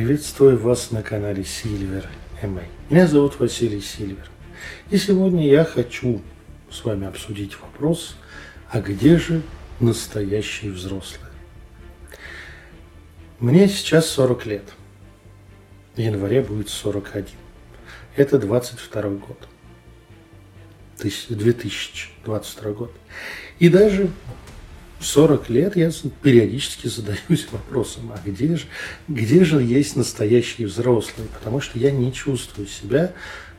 Приветствую вас на канале Silver MA. Меня зовут Василий Сильвер. И сегодня я хочу с вами обсудить вопрос, а где же настоящие взрослые? Мне сейчас 40 лет. В январе будет 41. Это 22 год. 2022 год. И даже 40 лет я периодически задаюсь вопросом, а где же, где же есть настоящие взрослые? Потому что я не чувствую себя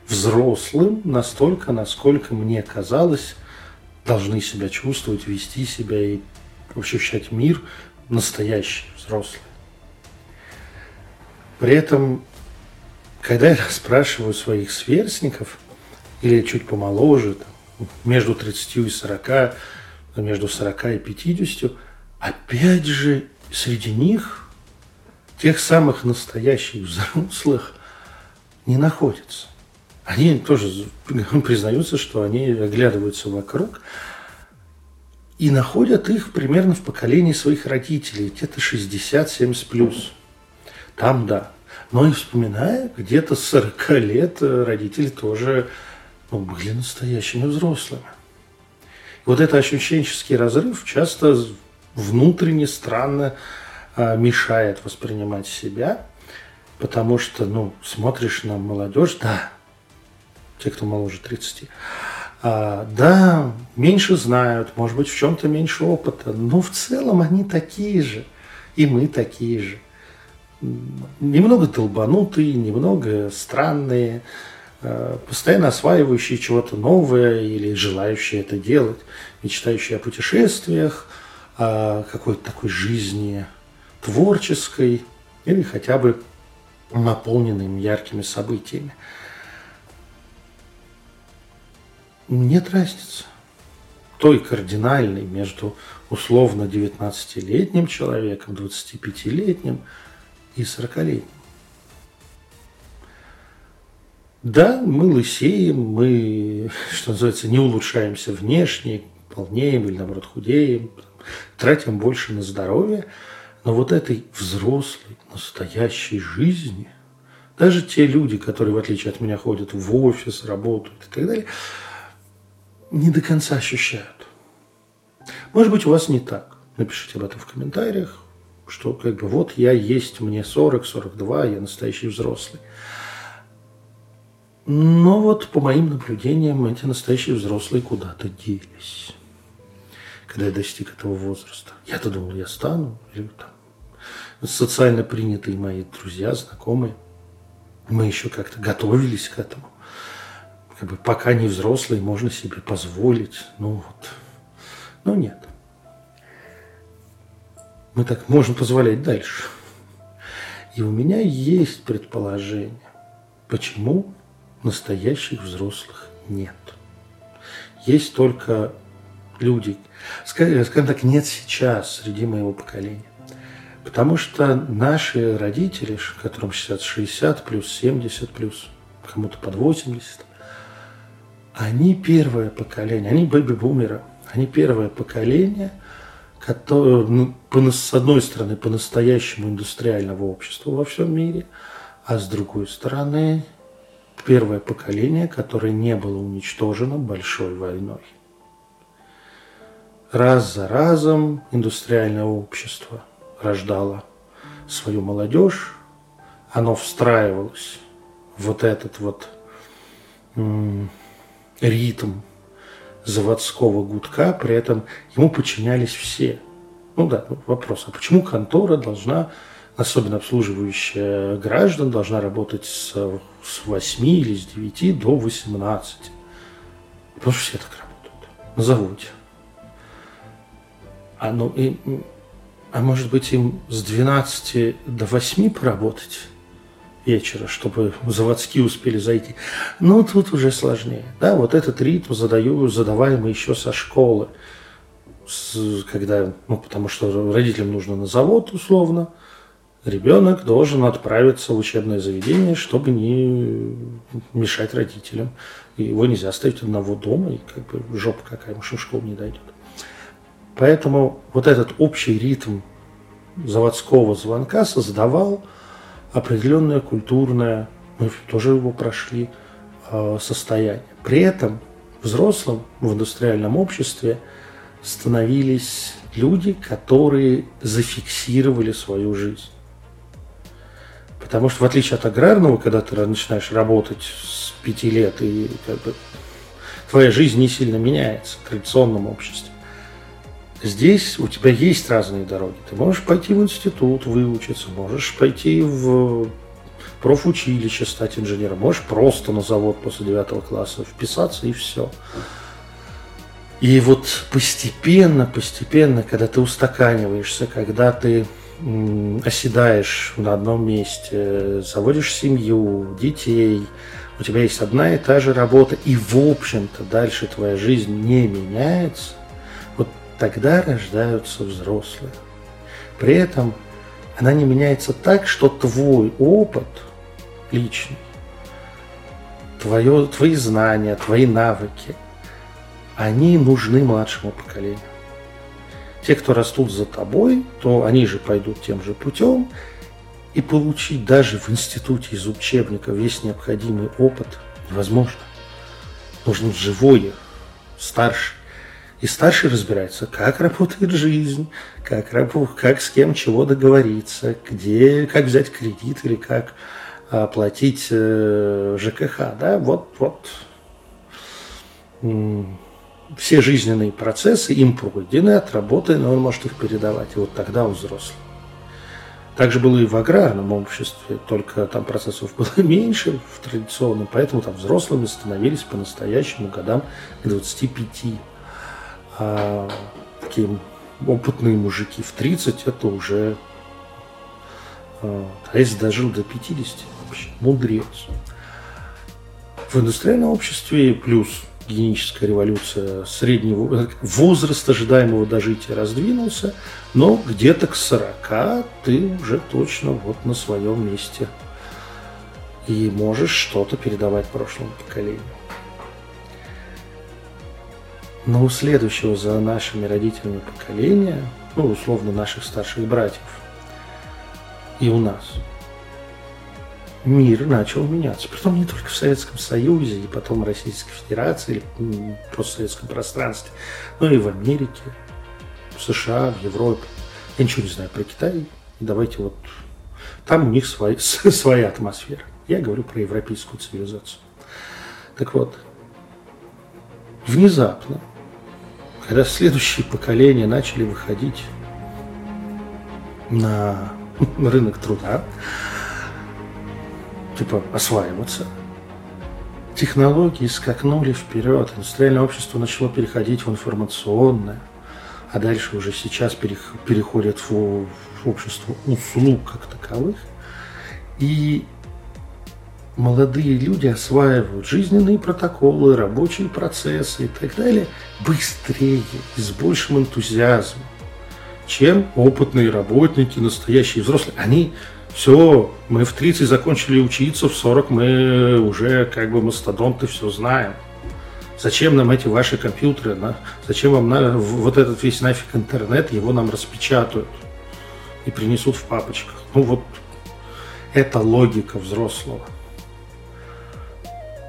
взрослым настолько, насколько мне казалось, должны себя чувствовать, вести себя и ощущать мир настоящие взрослые. При этом, когда я спрашиваю своих сверстников, или чуть помоложе, там, между 30 и 40, между 40 и 50, опять же, среди них тех самых настоящих взрослых не находится. Они тоже признаются, что они оглядываются вокруг и находят их примерно в поколении своих родителей, где-то 60-70 плюс. Там да. Но и вспоминая, где-то с 40 лет родители тоже ну, были настоящими взрослыми. Вот этот ощущенческий разрыв часто внутренне странно а, мешает воспринимать себя, потому что, ну, смотришь на молодежь, да, те, кто моложе 30, а, да, меньше знают, может быть, в чем-то меньше опыта, но в целом они такие же, и мы такие же. Немного долбанутые, немного странные, постоянно осваивающие чего-то новое или желающие это делать, мечтающие о путешествиях, о какой-то такой жизни творческой или хотя бы наполненной яркими событиями. Нет разницы той кардинальной между условно 19-летним человеком, 25-летним и 40-летним. Да, мы лысеем, мы, что называется, не улучшаемся внешне, полнеем или, наоборот, худеем, тратим больше на здоровье, но вот этой взрослой, настоящей жизни, даже те люди, которые, в отличие от меня, ходят в офис, работают и так далее, не до конца ощущают. Может быть, у вас не так. Напишите об этом в комментариях, что как бы вот я есть, мне 40, 42, я настоящий взрослый. Но вот по моим наблюдениям эти настоящие взрослые куда-то делись. Когда я достиг этого возраста. Я-то думал, я стану. Или там, социально принятые мои друзья, знакомые. Мы еще как-то готовились к этому. Как бы пока не взрослые, можно себе позволить. Ну вот. Но нет. Мы так можем позволять дальше. И у меня есть предположение, почему настоящих взрослых нет. Есть только люди, скажем, так, нет сейчас среди моего поколения. Потому что наши родители, которым сейчас 60 плюс, 70 плюс, кому-то под 80, они первое поколение, они бэби-бумеры, они первое поколение, которое, ну, с одной стороны, по-настоящему индустриального общества во всем мире, а с другой стороны, первое поколение, которое не было уничтожено большой войной. Раз за разом индустриальное общество рождало свою молодежь, оно встраивалось в вот этот вот ритм заводского гудка, при этом ему подчинялись все. Ну да, вопрос, а почему контора должна особенно обслуживающая граждан, должна работать с, с 8 или с 9 до 18. Потому что все так работают на заводе. А, ну, и, а может быть им с 12 до 8 поработать вечера, чтобы заводские успели зайти. Ну, тут уже сложнее. Да, вот этот ритм задаю, задаваемый еще со школы. С, когда, ну, потому что родителям нужно на завод условно, ребенок должен отправиться в учебное заведение, чтобы не мешать родителям. Его нельзя оставить одного дома, и как бы жопа какая, уж в школу не дойдет. Поэтому вот этот общий ритм заводского звонка создавал определенное культурное, мы тоже его прошли, э, состояние. При этом взрослым в индустриальном обществе становились люди, которые зафиксировали свою жизнь. Потому что в отличие от аграрного, когда ты начинаешь работать с пяти лет, и как бы твоя жизнь не сильно меняется в традиционном обществе. Здесь у тебя есть разные дороги. Ты можешь пойти в институт выучиться, можешь пойти в профучилище стать инженером, можешь просто на завод после девятого класса вписаться и все. И вот постепенно, постепенно, когда ты устаканиваешься, когда ты оседаешь на одном месте, заводишь семью, детей, у тебя есть одна и та же работа, и в общем-то дальше твоя жизнь не меняется, вот тогда рождаются взрослые. При этом она не меняется так, что твой опыт личный, твое, твои знания, твои навыки, они нужны младшему поколению. Те, кто растут за тобой, то они же пойдут тем же путем, и получить даже в институте из учебника весь необходимый опыт невозможно. Нужен живой, старший. И старший разбирается, как работает жизнь, как, как с кем чего договориться, где, как взять кредит или как оплатить э, ЖКХ. Да? Вот, вот все жизненные процессы им пройдены, отработаны, он может их передавать. И вот тогда он взрослый. Так же было и в аграрном обществе, только там процессов было меньше в традиционном, поэтому там взрослыми становились по-настоящему годам к 25. А такие опытные мужики в 30 это уже, а, а если дожил до 50, вообще мудрец. В индустриальном обществе плюс генетическая революция среднего возраст ожидаемого дожития раздвинулся, но где-то к 40 ты уже точно вот на своем месте и можешь что-то передавать прошлому поколению. Но у следующего за нашими родителями поколения, ну, условно, наших старших братьев, и у нас – мир начал меняться. Притом не только в Советском Союзе, и потом в Российской Федерации, или в постсоветском пространстве, но и в Америке, в США, в Европе. Я ничего не знаю про Китай. Давайте вот... Там у них свои, своя атмосфера. Я говорю про европейскую цивилизацию. Так вот, внезапно, когда следующие поколения начали выходить на рынок труда, типа осваиваться. Технологии скакнули вперед, индустриальное общество начало переходить в информационное, а дальше уже сейчас переходит в, общество услуг как таковых. И молодые люди осваивают жизненные протоколы, рабочие процессы и так далее быстрее и с большим энтузиазмом, чем опытные работники, настоящие взрослые. Они все, мы в 30 закончили учиться, в 40 мы уже как бы мастодонты все знаем. Зачем нам эти ваши компьютеры? На? Зачем вам на, вот этот весь нафиг интернет, его нам распечатают и принесут в папочках? Ну вот, это логика взрослого.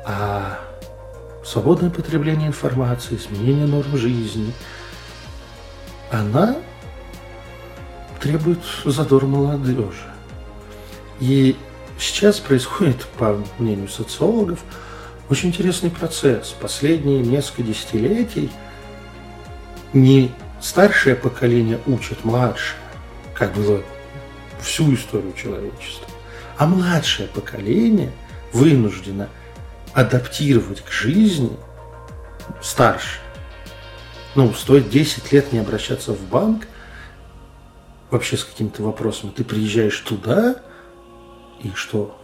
А свободное потребление информации, изменение норм жизни, она требует задор молодежи. И сейчас происходит, по мнению социологов, очень интересный процесс. Последние несколько десятилетий не старшее поколение учит младшее, как было всю историю человечества, а младшее поколение вынуждено адаптировать к жизни старше. Ну, стоит 10 лет не обращаться в банк вообще с какими-то вопросами. Ты приезжаешь туда, и что?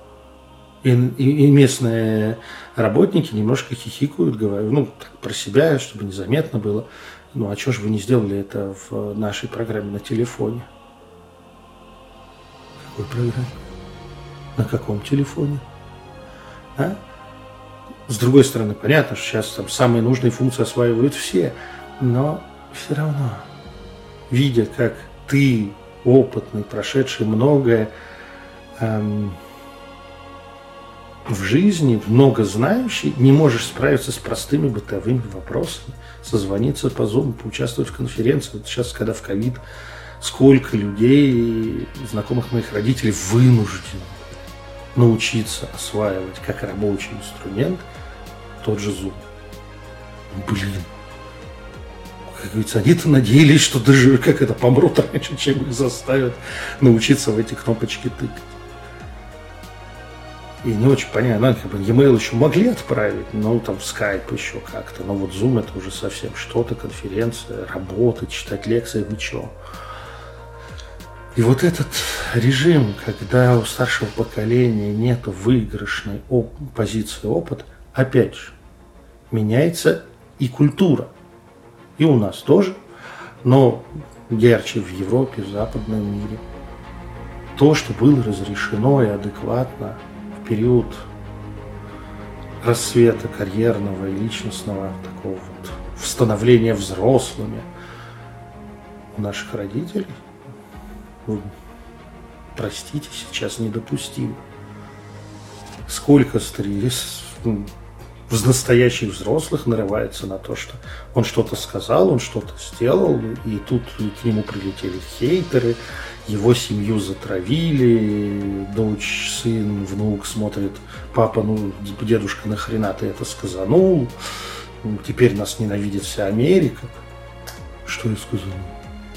И, и, и местные работники немножко хихикают, говорят, ну, так, про себя, чтобы незаметно было. Ну, а что же вы не сделали это в нашей программе на телефоне? Какой программе? На каком телефоне? А? С другой стороны, понятно, что сейчас там самые нужные функции осваивают все, но все равно, видя, как ты, опытный, прошедший многое, эм, в жизни много знающий, не можешь справиться с простыми бытовыми вопросами, созвониться по Zoom, поучаствовать в конференции. Вот сейчас, когда в ковид, сколько людей, знакомых моих родителей, вынуждены научиться осваивать как рабочий инструмент тот же Zoom. Блин. Как говорится, они-то надеялись, что даже как это помрут раньше, чем их заставят научиться в эти кнопочки тыкать. И не очень понятно, ну, как бы e-mail еще могли отправить, но там Skype еще как-то. Но вот Zoom это уже совсем что-то, конференция, работа, читать лекции, вы чего. И вот этот режим, когда у старшего поколения нет выигрышной оп- позиции опыта, опять же, меняется и культура. И у нас тоже, но ярче в Европе, в западном мире. То, что было разрешено и адекватно период рассвета карьерного и личностного такого вот становления взрослыми у наших родителей, ну, простите, сейчас недопустимо. Сколько стресс ну, в настоящих взрослых нарывается на то, что он что-то сказал, он что-то сделал, и тут к нему прилетели хейтеры, его семью затравили, дочь, сын, внук смотрит, папа, ну, дедушка, нахрена ты это сказанул, теперь нас ненавидит вся Америка. Что я сказал?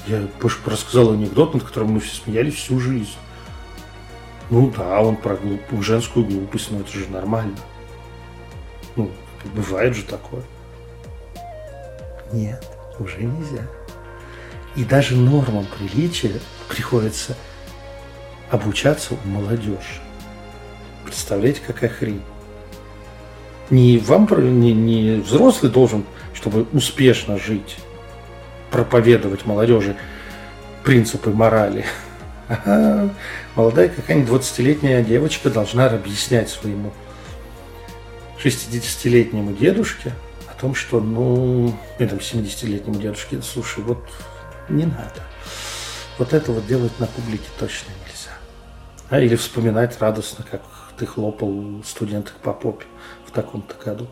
Я рассказал анекдот, над которым мы все смеялись всю жизнь. Ну да, он про глуп... женскую глупость, но это же нормально. Ну, бывает же такое. Нет, уже нельзя. И даже нормам приличия приходится обучаться у молодежи. Представляете, какая хрень? Не вам, не, не взрослый должен, чтобы успешно жить, проповедовать молодежи принципы морали. А молодая какая-нибудь 20-летняя девочка должна объяснять своему 60-летнему дедушке о том, что, ну, этом 70-летнему дедушке, слушай, вот не надо. Вот это вот делать на публике точно нельзя. А, или вспоминать радостно, как ты хлопал студенток по попе в таком-то году.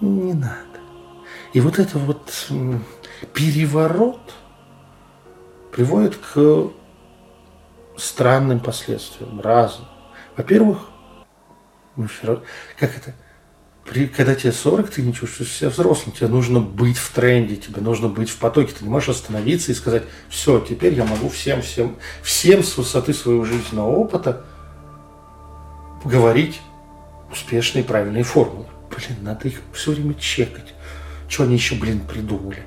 Не надо. И вот это вот переворот приводит к странным последствиям, разным. Во-первых, как это, при, когда тебе 40, ты не чувствуешь себя взрослым, тебе нужно быть в тренде, тебе нужно быть в потоке, ты не можешь остановиться и сказать, все, теперь я могу всем, всем, всем с высоты своего жизненного опыта говорить успешные правильные формулы. Блин, надо их все время чекать. Что они еще, блин, придумали?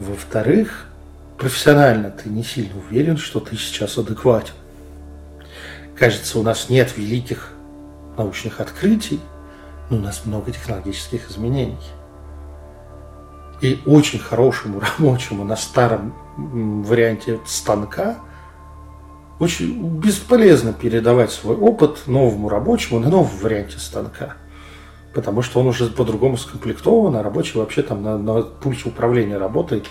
Во-вторых, профессионально ты не сильно уверен, что ты сейчас адекватен. Кажется, у нас нет великих научных открытий, но у нас много технологических изменений. И очень хорошему рабочему на старом варианте станка очень бесполезно передавать свой опыт новому рабочему на новом варианте станка. Потому что он уже по-другому скомплектован, а рабочий вообще там на, на пульте управления работает,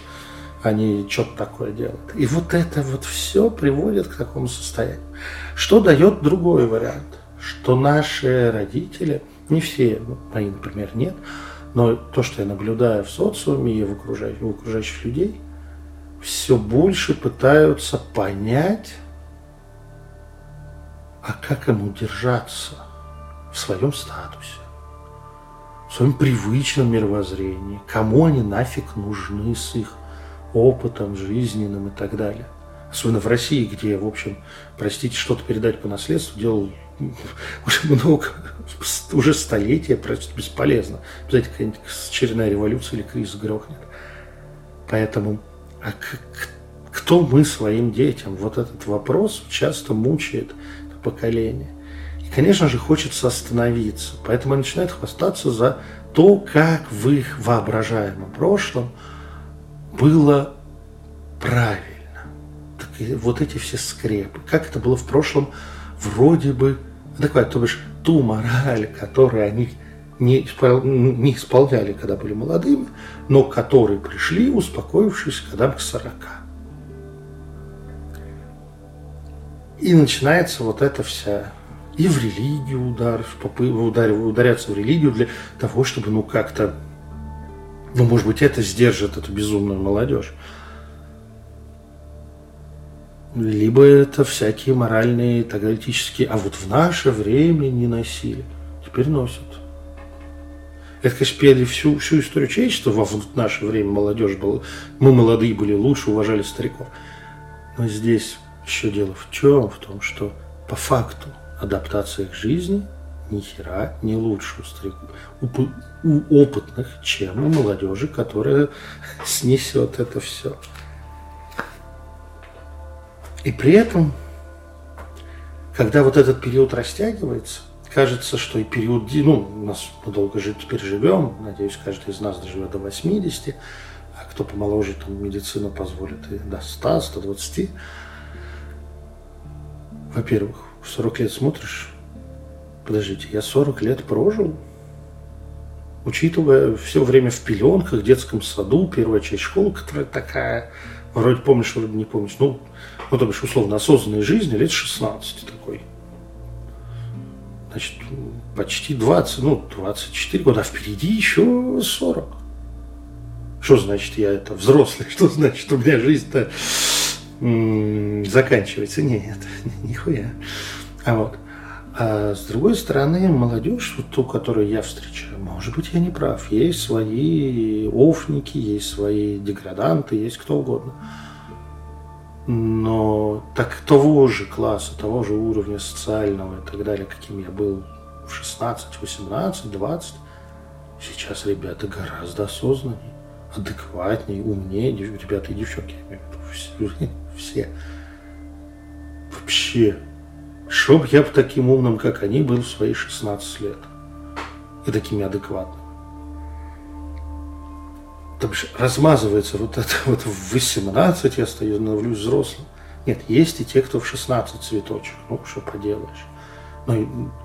а не что-то такое делает. И вот это вот все приводит к такому состоянию. Что дает другой вариант? Что наши родители – не все, мои, например, нет. Но то, что я наблюдаю в социуме и в окружающих, у окружающих людей, все больше пытаются понять, а как ему держаться в своем статусе, в своем привычном мировоззрении, кому они нафиг нужны с их опытом жизненным и так далее. Особенно в России, где, в общем, простите, что-то передать по наследству делал уже много, уже столетия просто бесполезно. Знаете, какая-нибудь очередная революция или кризис грохнет. Поэтому, а кто мы своим детям? Вот этот вопрос часто мучает поколение. И, конечно же, хочется остановиться. Поэтому они начинают хвастаться за то, как в их воображаемом прошлом было правильно. Так вот эти все скрепы. Как это было в прошлом вроде бы адекватно, то бишь ту мораль, которую они не, не исполняли, когда были молодыми, но которые пришли, успокоившись, когда к 40. И начинается вот эта вся и в религию удар, удар, ударяться в религию для того, чтобы ну как-то, ну может быть это сдержит эту безумную молодежь. Либо это всякие моральные, тагальтические, а вот в наше время не носили, теперь носят. Это, конечно, пели всю, всю историю человечества, в наше время молодежь была, мы молодые были, лучше уважали стариков. Но здесь еще дело в чем? В том, что по факту адаптация к жизни ни хера не лучше у стариков, у, у опытных, чем у молодежи, которая снесет это все. И при этом, когда вот этот период растягивается, кажется, что и период, ну, у нас мы долго жить теперь живем, надеюсь, каждый из нас доживет до 80, а кто помоложе, там медицина позволит и до 100, 120. Во-первых, в 40 лет смотришь, подождите, я 40 лет прожил, учитывая все время в пеленках, в детском саду, первая часть школы, которая такая, вроде помнишь, вроде не помнишь, ну, ну, то бишь, условно, осознанной жизни лет 16 такой. Значит, почти 20, ну, 24 года, а впереди еще 40. Что значит я это взрослый? Что значит у меня жизнь-то заканчивается? Нет, нихуя. А вот. А с другой стороны, молодежь, вот ту, которую я встречаю, может быть, я не прав. Есть свои офники, есть свои деграданты, есть кто угодно но так того же класса, того же уровня социального и так далее, каким я был в 16, 18, 20, сейчас ребята гораздо осознаннее, адекватнее, умнее, ребята и девчонки, все, все. Вообще, чтоб я бы таким умным, как они, был в свои 16 лет. И такими адекватными то бишь размазывается вот это вот в 18 я стою, становлюсь взрослым. Нет, есть и те, кто в 16 цветочек. Ну, что поделаешь. Но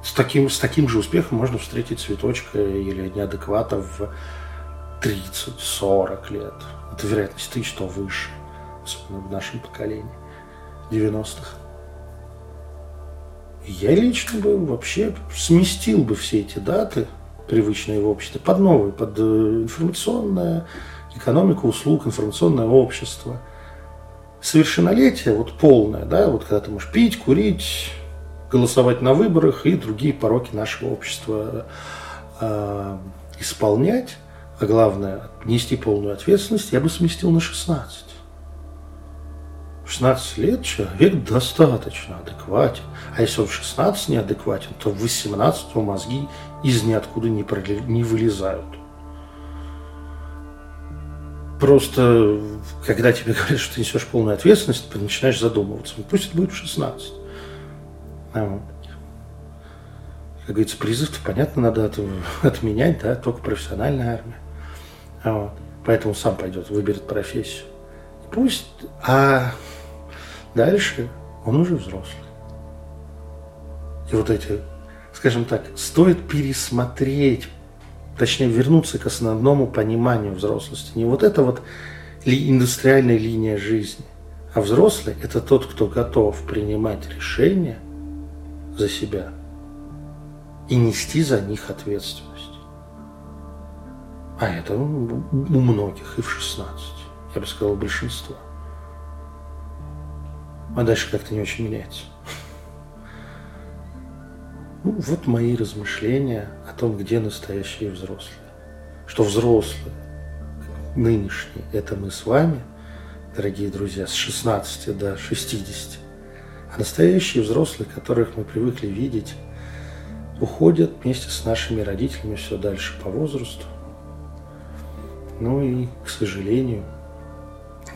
с таким, с таким же успехом можно встретить цветочка или неадеквата в 30-40 лет. Это вероятность тысяч то выше, особенно в нашем поколении, 90-х. Я лично бы вообще сместил бы все эти даты – привычные в обществе, под новые, под э, информационное, экономику услуг, информационное общество. Совершеннолетие, вот полное, да, вот когда ты можешь пить, курить, голосовать на выборах и другие пороки нашего общества э, исполнять, а главное, нести полную ответственность, я бы сместил на 16. 16 лет человек достаточно адекватен. А если он в 16 неадекватен, то в 18 мозги из ниоткуда не, проле... не вылезают. Просто, когда тебе говорят, что ты несешь полную ответственность, ты начинаешь задумываться. Ну, пусть это будет в 16. А, как говорится, призыв понятно, надо от, отменять, да, только профессиональная армия. А вот. Поэтому сам пойдет, выберет профессию. Пусть, а Дальше он уже взрослый. И вот эти, скажем так, стоит пересмотреть, точнее вернуться к основному пониманию взрослости. Не вот это вот ли индустриальная линия жизни, а взрослый – это тот, кто готов принимать решения за себя и нести за них ответственность. А это у многих и в 16, я бы сказал, большинство а дальше как-то не очень меняется. Ну, вот мои размышления о том, где настоящие взрослые. Что взрослые, нынешние, это мы с вами, дорогие друзья, с 16 до 60. А настоящие взрослые, которых мы привыкли видеть, уходят вместе с нашими родителями все дальше по возрасту. Ну и, к сожалению,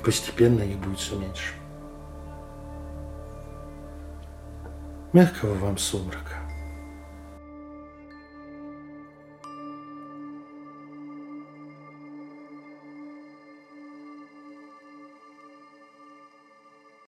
постепенно их будет все меньше. Мягкого вам сумрака.